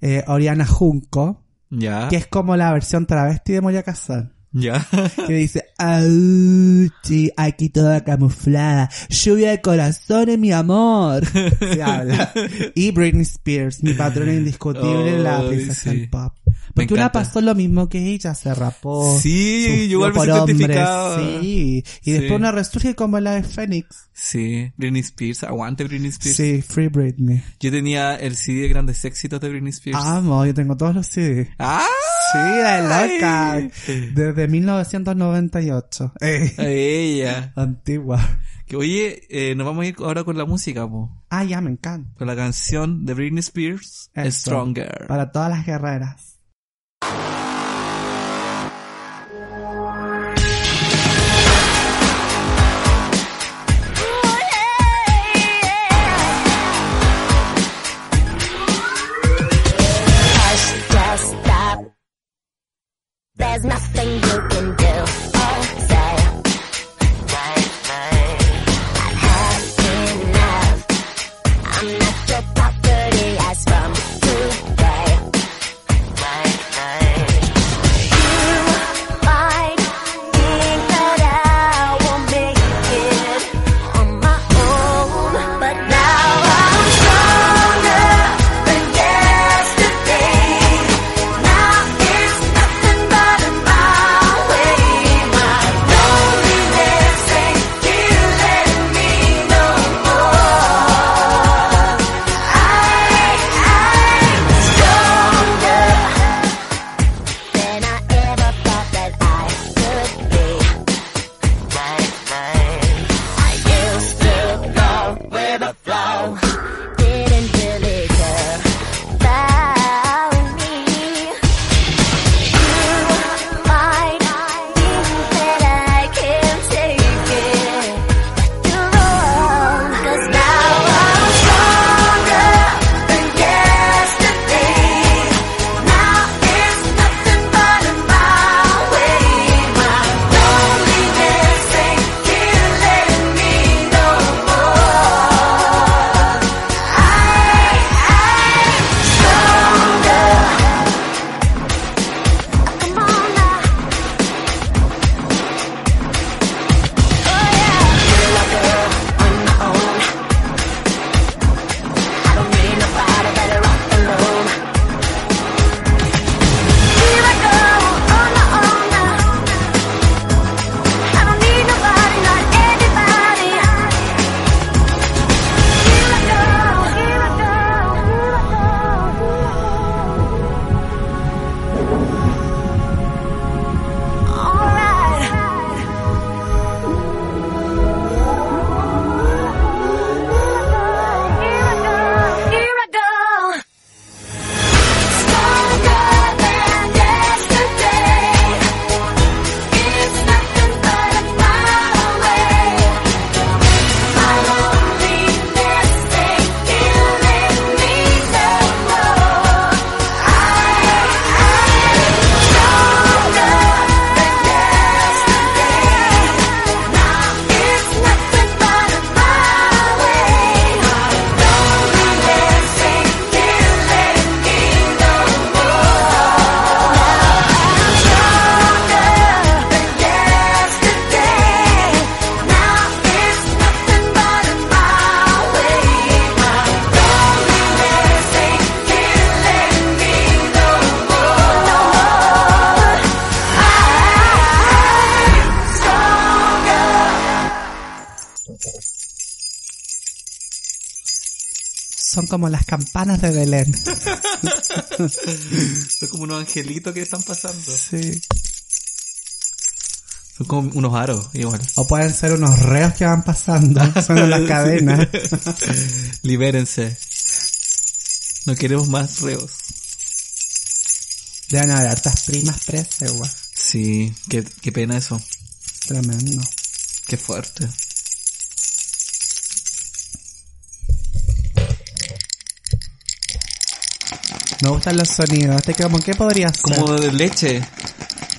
Eh, Oriana Junco, Ya. que es como la versión travesti de Moya Kazan. Ya. (laughs) Que dice, Auchi, aquí toda camuflada, lluvia de corazones, mi amor. (laughs) Se habla. Y Britney Spears, mi patrona indiscutible, la Ay, princesa sí. del pop. Porque una pasó lo mismo que ella, se rapó. Sí, igual me siento identificada. Sí, y después una resurge como la de Phoenix. Sí, Britney Spears, aguante Britney Spears. Sí, Free Britney. Yo tenía el CD de grandes éxitos de Britney Spears. Amo, yo tengo todos los CDs. ¡Ah! Sí, la loca. Desde 1998. Eh, A ella. (laughs) antigua. Que oye, eh, nos vamos a ir ahora con la música, po. Ah, ya, me encanta. Con la canción de Britney Spears. Stronger. Para todas las guerreras. There's nothing you can do. Como las campanas de Belén. (laughs) Son como unos angelitos que están pasando. Sí. Son como unos aros, igual. O pueden ser unos reos que van pasando. Son las (laughs) cadenas. (laughs) Libérense. No queremos más reos. Deben haber hartas primas presas, igual. Sí, qué, qué pena eso. Tremendo. Qué fuerte. Me gustan los sonidos. Este como, ¿qué podría ser? Como de leche.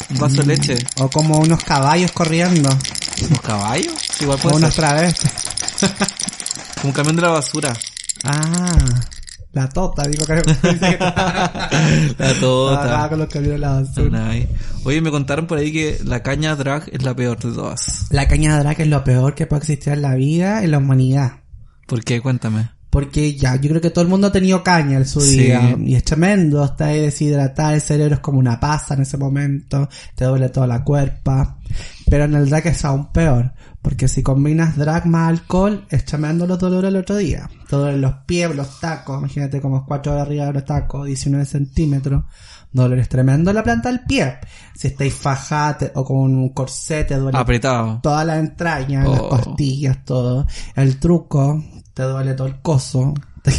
Un vaso de leche. O como unos caballos corriendo. ¿Unos caballos? Igual O puede unos ser. travestis. (laughs) Como un camión de la basura. Ah, la tota, digo que... (laughs) (laughs) La tota. con los camiones de la basura. Oye, me contaron por ahí que la caña drag es la peor de todas. La caña drag es lo peor que puede existir en la vida, en la humanidad. ¿Por qué? Cuéntame. Porque ya, yo creo que todo el mundo ha tenido caña en su Sí. día. Y es tremendo, está ahí deshidratado, el cerebro es como una pasa en ese momento, te duele toda la cuerpa. Pero en el drag es aún peor, porque si combinas drag más alcohol, es tremendo los dolores el otro día. Te duelen los pies, los tacos, imagínate como 4 horas arriba de los tacos, 19 centímetros. Dolores tremendo en la planta del pie. Si estáis fajate o con un corset, te duele Apretado. todas las entrañas, las Oh. costillas, todo. El truco, te duele todo el coso. (laughs) Te,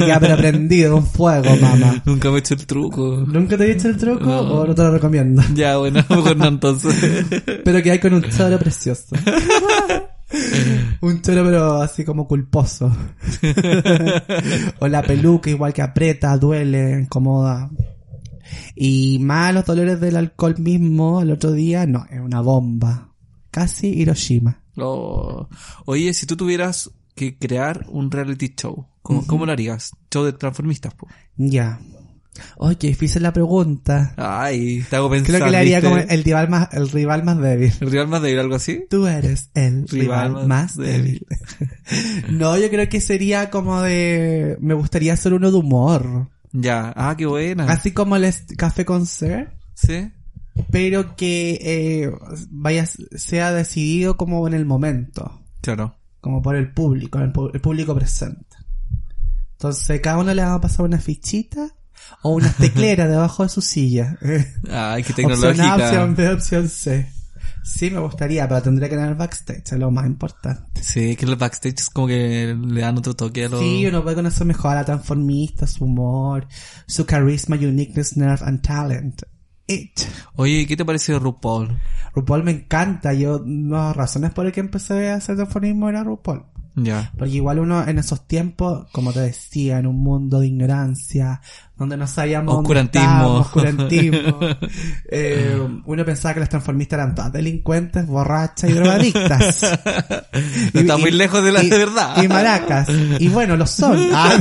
queda pero prendido un fuego, mamá. (laughs) Nunca me he hecho el truco. ¿Nunca te he dicho el truco No. o no te lo recomiendo? (laughs) Ya, bueno, mejor no entonces. Pero que hay con un choro precioso. un choro pero así como culposo. o la peluca igual que aprieta, duele, incomoda. Y más los dolores del alcohol mismo, el otro día, no, es una bomba. Casi Hiroshima. Oh. Oye, si tú tuvieras que crear un reality show, ¿cómo, cómo lo harías? Show de transformistas, po. Ya. Oye, difícil la pregunta. Ay, te hago pensar. Creo que le haría ¿viste? como el rival más, el rival más débil. ¿El rival más débil, algo así? Tú eres el Rival rival, más más débil. (laughs) no, yo creo que sería como de... Me gustaría hacer uno de humor. Ya. Ah, qué buena. Así como el Café con Ser. ¿Sí? Pero que eh, vaya, sea decidido como en el momento. Claro. Como por el público, el, el público presente. Entonces, cada uno le va a pasar una fichita o unas tecleras (laughs) debajo de su silla. Ay, qué Opción A, tecnológica. opción B, opción C. Sí, me gustaría, pero tendría que tener backstage, es lo más importante. Sí, que el backstage es como que le dan otro toque a los... Sí, uno puede conocer mejor a la transformista, su humor, su carisma, uniqueness, nerve and talent. It. Oye, ¿qué te parece RuPaul? RuPaul me encanta, yo, una de las razones por las que empecé a hacer transformismo era RuPaul. Ya. Porque igual uno en esos tiempos, como te decía, en un mundo de ignorancia, donde no sabíamos (laughs) Oscurantismo. eh, uno pensaba que las transformistas eran todas delincuentes, borrachas y drogadictas. (laughs) No está muy lejos de la y- verdad. Y maracas. Y bueno, lo son. (laughs) Ah,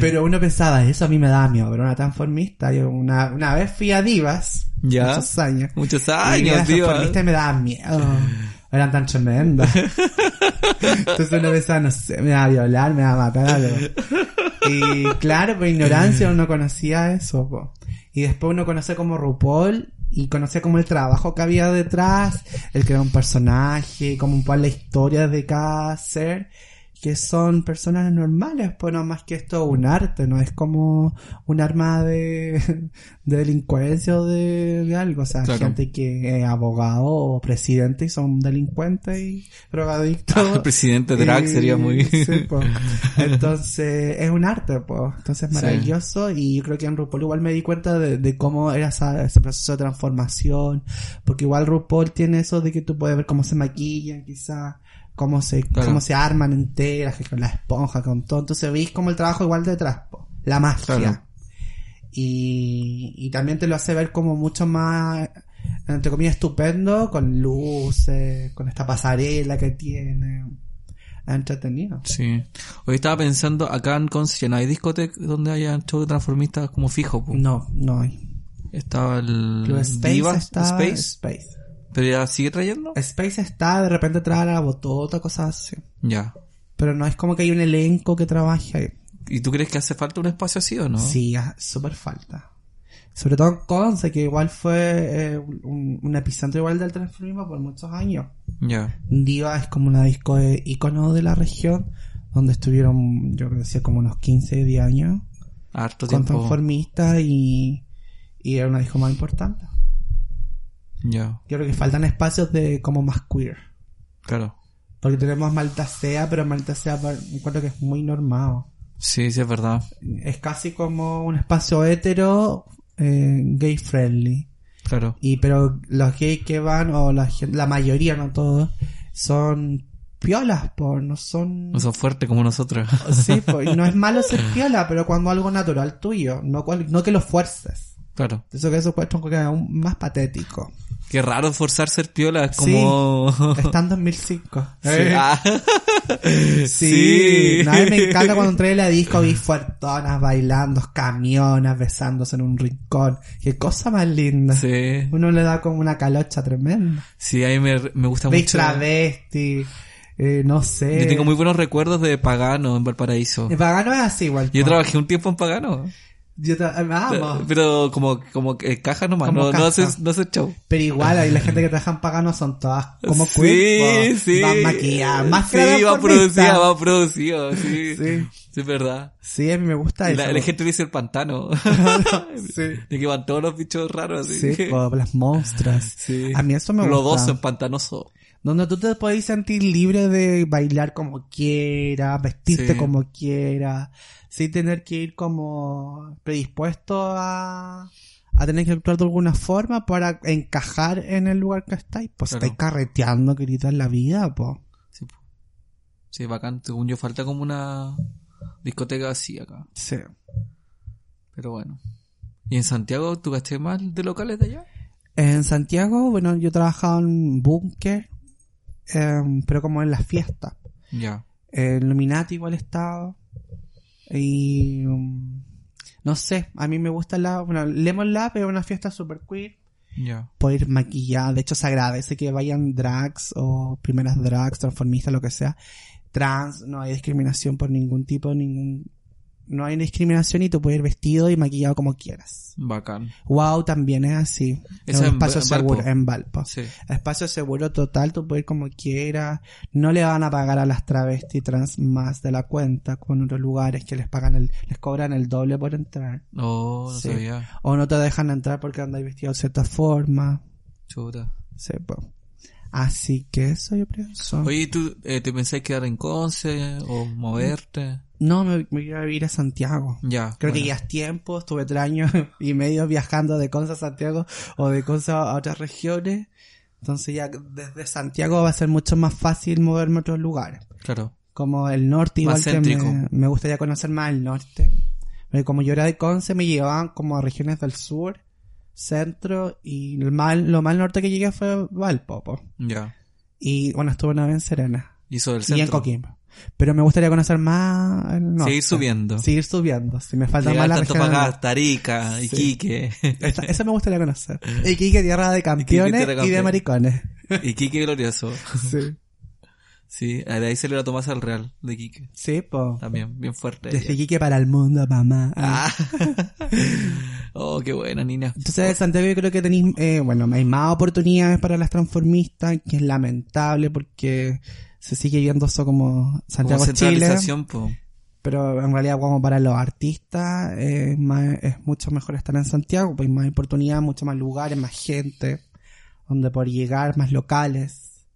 pero uno pensaba, eso a mí me da miedo, pero una transformista, yo una, una vez fui a Divas, Ya. muchos años, Muchos y años, tío. y me daban miedo. Eran tan tremendas. (laughs) Entonces uno pensaba, no sé, me va a violar, me va a matar algo. Y claro, por ignorancia uno conocía eso, po. Y después uno conoce como RuPaul y conocía como el trabajo que había detrás, el crear un personaje, como un poco la historia de cada ser, que son personas normales, pues no más que esto un arte, no es como un arma de, (laughs) de delincuencia o de, de algo, o sea, Claro. gente que es abogado o presidente y son delincuentes y drogadictos. El (laughs) presidente drag Y- sería muy... (laughs) sí, po. Entonces, es un arte, pues. Entonces, es Sí. maravilloso. Y yo creo que en RuPaul igual me di cuenta de, de cómo era esa- ese proceso de transformación. Porque igual RuPaul tiene eso de que tú puedes ver cómo se maquillan, quizás. Cómo se, Claro. cómo se arman enteras, con la esponja, con todo. Entonces veis como el trabajo igual detrás, po. La magia. Claro. Y, y también te lo hace ver como mucho más, entre comillas, estupendo, con luces, con esta pasarela que tiene. Entretenido. Sí. Hoy estaba pensando, acá en Conce no hay discoteca donde haya show de transformistas como fijo. po. No, no hay. Estaba el Club Space Diva, Space. Pero ya sigue trayendo. Space está, de repente trae la botota, cosas así. Ya. Pero no es como que hay un elenco que trabaje ahí. ¿Y tú crees que hace falta un espacio así o no? Sí, súper falta. Sobre todo en Conce, que igual fue eh, un, un epicentro igual del transformismo por muchos años. Ya. Diva es como una disco de icono de la región, donde estuvieron, yo creo que decía como unos 15, 10 años, Harto con tiempo. transformistas y, y era una disco más importante. Yo creo que faltan espacios de como más queer. claro. Porque tenemos Malta Sea, pero Malta Sea encuentro que es muy normado. Sí, sí, es verdad. Es casi como un espacio hetero, eh, gay friendly. Claro. Y pero los gays que van, o la, la mayoría, no todos, son piolas, por no son... No son fuertes como nosotros. Sí, y no es (laughs) malo ser piola, pero cuando algo natural tuyo, no, cual- no que lo fuerces. Claro. Eso que eso puede que es aún más patético. Qué raro forzar ser piola, es como... (laughs) Está en 2005. Sí. Eh, Ah. (laughs) Sí, Sí. No, a mí me encanta cuando entré en la disco vi fuertonas bailando, camionas, besándose en un rincón. Qué cosa más linda. Sí. Uno le da como una calocha tremenda. Sí, a mí me, me gusta Veis mucho. travesti, eh, no sé. Yo tengo muy buenos recuerdos de Pagano en Valparaíso. El pagano es así igual. Yo trabajé un tiempo en Pagano. Yo tra- vamos. Pero como, como que caja nomás, Como no, no caja. haces, no haces show. Pero igual, ahí la gente que (laughs) trabaja en pagano son todas como sí, queer, sí. Van maquilladas, más Sí, que va producida, va producido, sí. Sí. Sí, es verdad. Sí, a mí me gusta eso. la, la gente dice el pantano. (laughs) sí. De que van todos los bichos raros así. Sí, po, las monstras. (laughs) Sí. A mí eso me gusta. Lodoso, en pantanoso. Donde tú te podés sentir libre de bailar como quieras, vestirte Sí. como quieras, sin tener que ir como predispuesto a, a tener que actuar de alguna forma para encajar en el lugar que estáis. Pues Claro. estáis carreteando, querida, en la vida, pues. Sí, po. sí, bacán. Según yo, falta como una discoteca así acá. Sí. Pero bueno. ¿Y en Santiago tú gasté mal de locales de allá? En Santiago, bueno, yo trabajaba en búnker, em, pero como en las fiestas. Ya. El Illuminati igual estaba. Y... um, no sé, a mí me gusta la... Bueno, Lemon Lab es una fiesta super queer. Ya. Puede ir maquillada. De hecho, se agradece que vayan drags o primeras drags, transformistas, lo que sea. Trans, no hay discriminación por ningún tipo, ningún... No hay discriminación y tú puedes ir vestido y maquillado como quieras. Bacán. Wow, también es así. Es un en espacio Valpo. seguro, en Valpo. Sí. Espacio seguro total, tú puedes ir como quieras. No le van a pagar a las travestis trans más de la cuenta, con otros lugares que les pagan el, les cobran el doble por entrar. No, no Sí. sabía. O no te dejan entrar porque andáis vestido de cierta forma. Chuta. Sepa. Así que eso yo pienso. Oye, ¿y ¿tú eh, te pensás quedar en Conce o moverte? No, me, me voy a vivir a Santiago. Ya. Creo que ya es tiempo, estuve tres años (laughs) y medio viajando de Conce a Santiago o de Conce a otras regiones. Entonces ya desde Santiago va a ser mucho más fácil moverme a otros lugares. Claro. Como el norte, igual Más que me, gustaría conocer más el norte. Porque como yo era de Conce, me llevaban como a regiones del sur, centro, y el mal, lo más norte que llegué fue Valpo. po. Ya. Y bueno, estuve una vez en Serena. Y del Y en. Coquimbo. Pero me gustaría conocer más norte. Seguir subiendo. Seguir subiendo. Si me falta Llegar más tanto para acá, Sí. Iquique. Esa, esa me gustaría conocer. (laughs) Iquique, tierra de campeones tierra y de maricones. (laughs) Iquique glorioso. (laughs) Sí. Sí, de ahí se le la Tomás al Real, de Iquique. Sí, po. También, bien fuerte. Desde ella. Iquique para el mundo, mamá. Ah. oh, qué buena, niña. Entonces, en Santiago yo creo que tenéis, eh, bueno, hay más oportunidades para las transformistas, que es lamentable porque se sigue viendo eso como Santiago Como Chile. po. Pero en realidad como para los artistas eh, es, más- es mucho mejor estar en Santiago, pues hay más oportunidades, mucho más lugares, más gente, donde por llegar, más locales.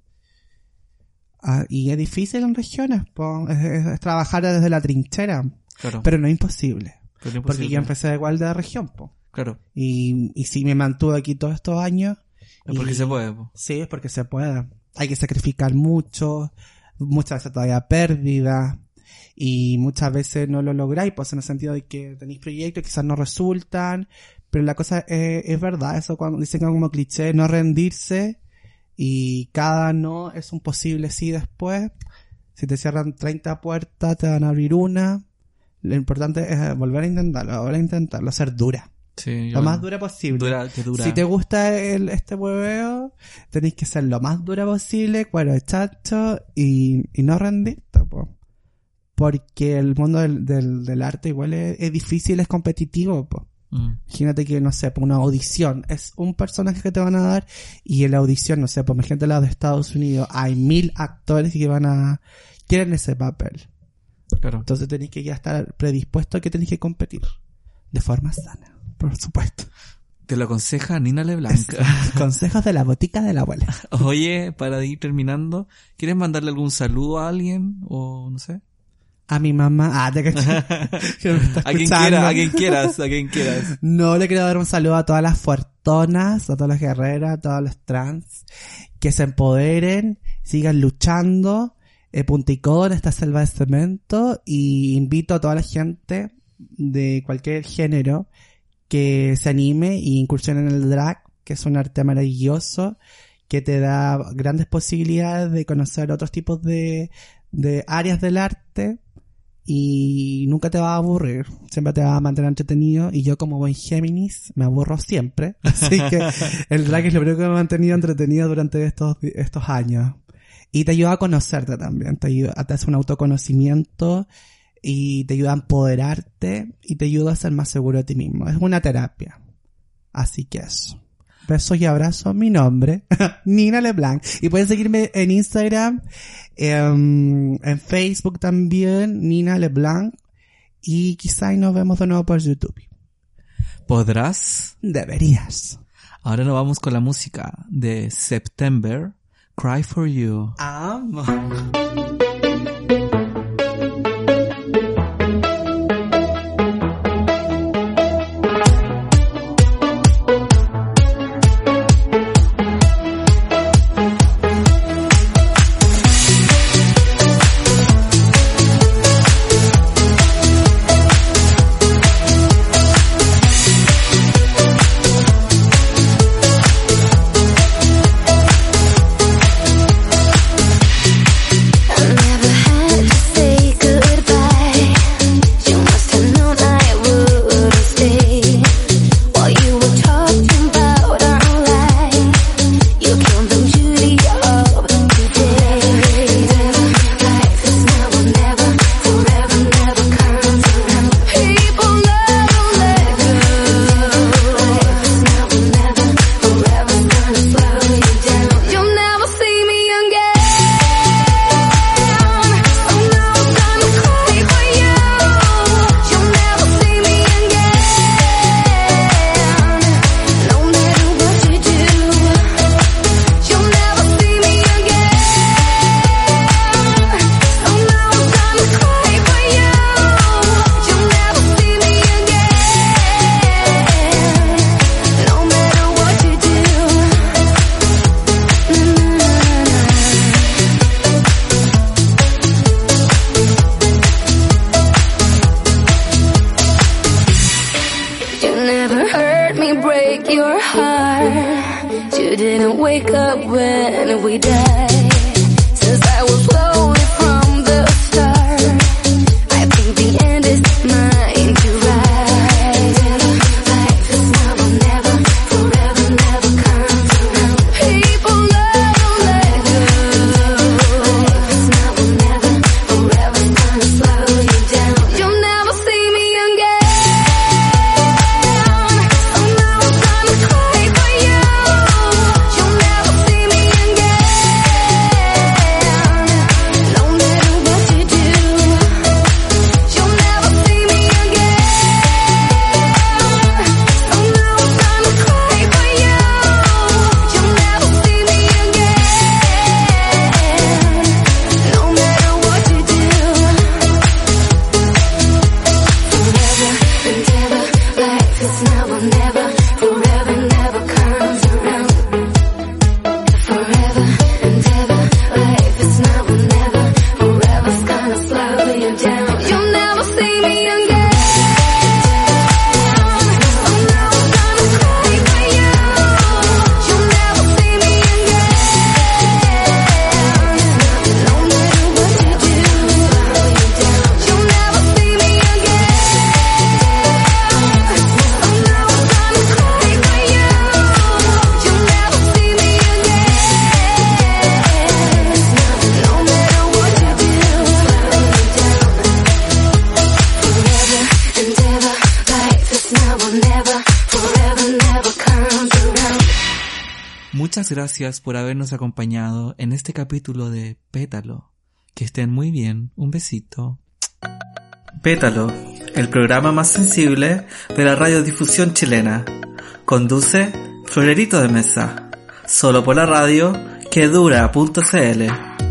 Ah, y es difícil en regiones, po, es, es- es trabajar desde la trinchera, Claro. pero no es imposible, Pero porque yo empecé igual de región, po. Claro. Y, y si me mantuve aquí todos estos años. Es porque y- se puede, po. Sí, es porque se puede. Hay que sacrificar mucho, muchas veces todavía pérdida, y muchas veces no lo lográis, pues en el sentido de que tenéis proyectos quizás no resultan, pero la cosa es, es verdad, eso cuando dicen como cliché, no rendirse, y cada no es un posible sí después. Si te cierran 30 puertas, te van a abrir una. Lo importante es volver a intentarlo, volver a intentarlo, ser dura. Sí, Lo más dura posible. Dura, que dura. Si te gusta el, este hueveo, tenéis que ser lo más dura posible, cuero de chacho, y, y no rendirte, po. Porque el mundo del, del, del arte igual es, es difícil, es competitivo, po. Mm. Imagínate que, no sé, una audición, es un personaje que te van a dar, y en la audición, no sé, por imagínate la de Estados Unidos, hay mil actores que van a, quieren ese papel. Claro. Entonces tenés que ya estar predispuesto a que tenés que competir. De forma sana, por supuesto. Te lo aconseja Nina LeBlanc. Consejos de la botica de la abuela. (laughs) Oye, para ir terminando, ¿quieres mandarle algún saludo a alguien? O no sé. A mi mamá. Ah, te. (laughs) (laughs) Que me está A quien escuchando. quiera, a quien quieras, a quien quieras. No, le quiero dar un saludo a todas las fuertonas, a todas las guerreras, a todos los trans, que se empoderen, sigan luchando, eh, en esta selva de cemento, y invito a toda la gente de cualquier género que se anime y incursione en el drag, que es un arte maravilloso, que te da grandes posibilidades de conocer otros tipos de, de áreas del arte, y nunca te va a aburrir, siempre te va a mantener entretenido y yo como buen Géminis me aburro siempre, (laughs) así que el drag es lo primero que me ha mantenido entretenido durante estos, estos años. Y te ayuda a conocerte también, te ayuda, te hace un autoconocimiento y te ayuda a empoderarte y te ayuda a ser más seguro de ti mismo. Es una terapia. Así que eso. Besos y abrazos. Mi nombre, (laughs) Nina LeBlanc. Y pueden seguirme en Instagram, em, en Facebook también, Nina LeBlanc. Y quizá nos vemos de nuevo por YouTube. ¿Podrás? Deberías. Ahora nos vamos con la música de September, Cry for You. Amo. Gracias por habernos acompañado en este capítulo de Pétalo. Que estén muy bien. Un besito. Pétalo, el programa más sensible de la radiodifusión chilena. Conduce Florerito de Mesa, solo por la radio que dura.cl.